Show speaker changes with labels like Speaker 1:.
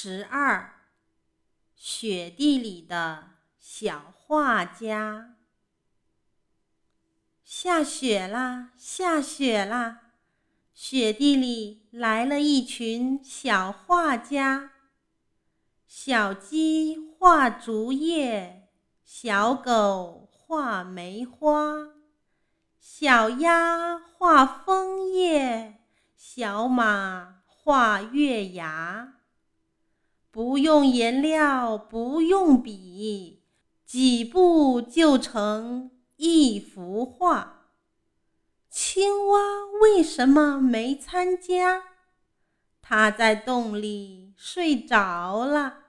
Speaker 1: 十二，雪地里的小画家。下雪啦，下雪啦，雪地里来了一群小画家。小鸡画竹叶，小狗画梅花，小鸭画枫叶，小马画月牙。不用颜料，不用笔，几步就成一幅画。青蛙为什么没参加？它在洞里睡着了。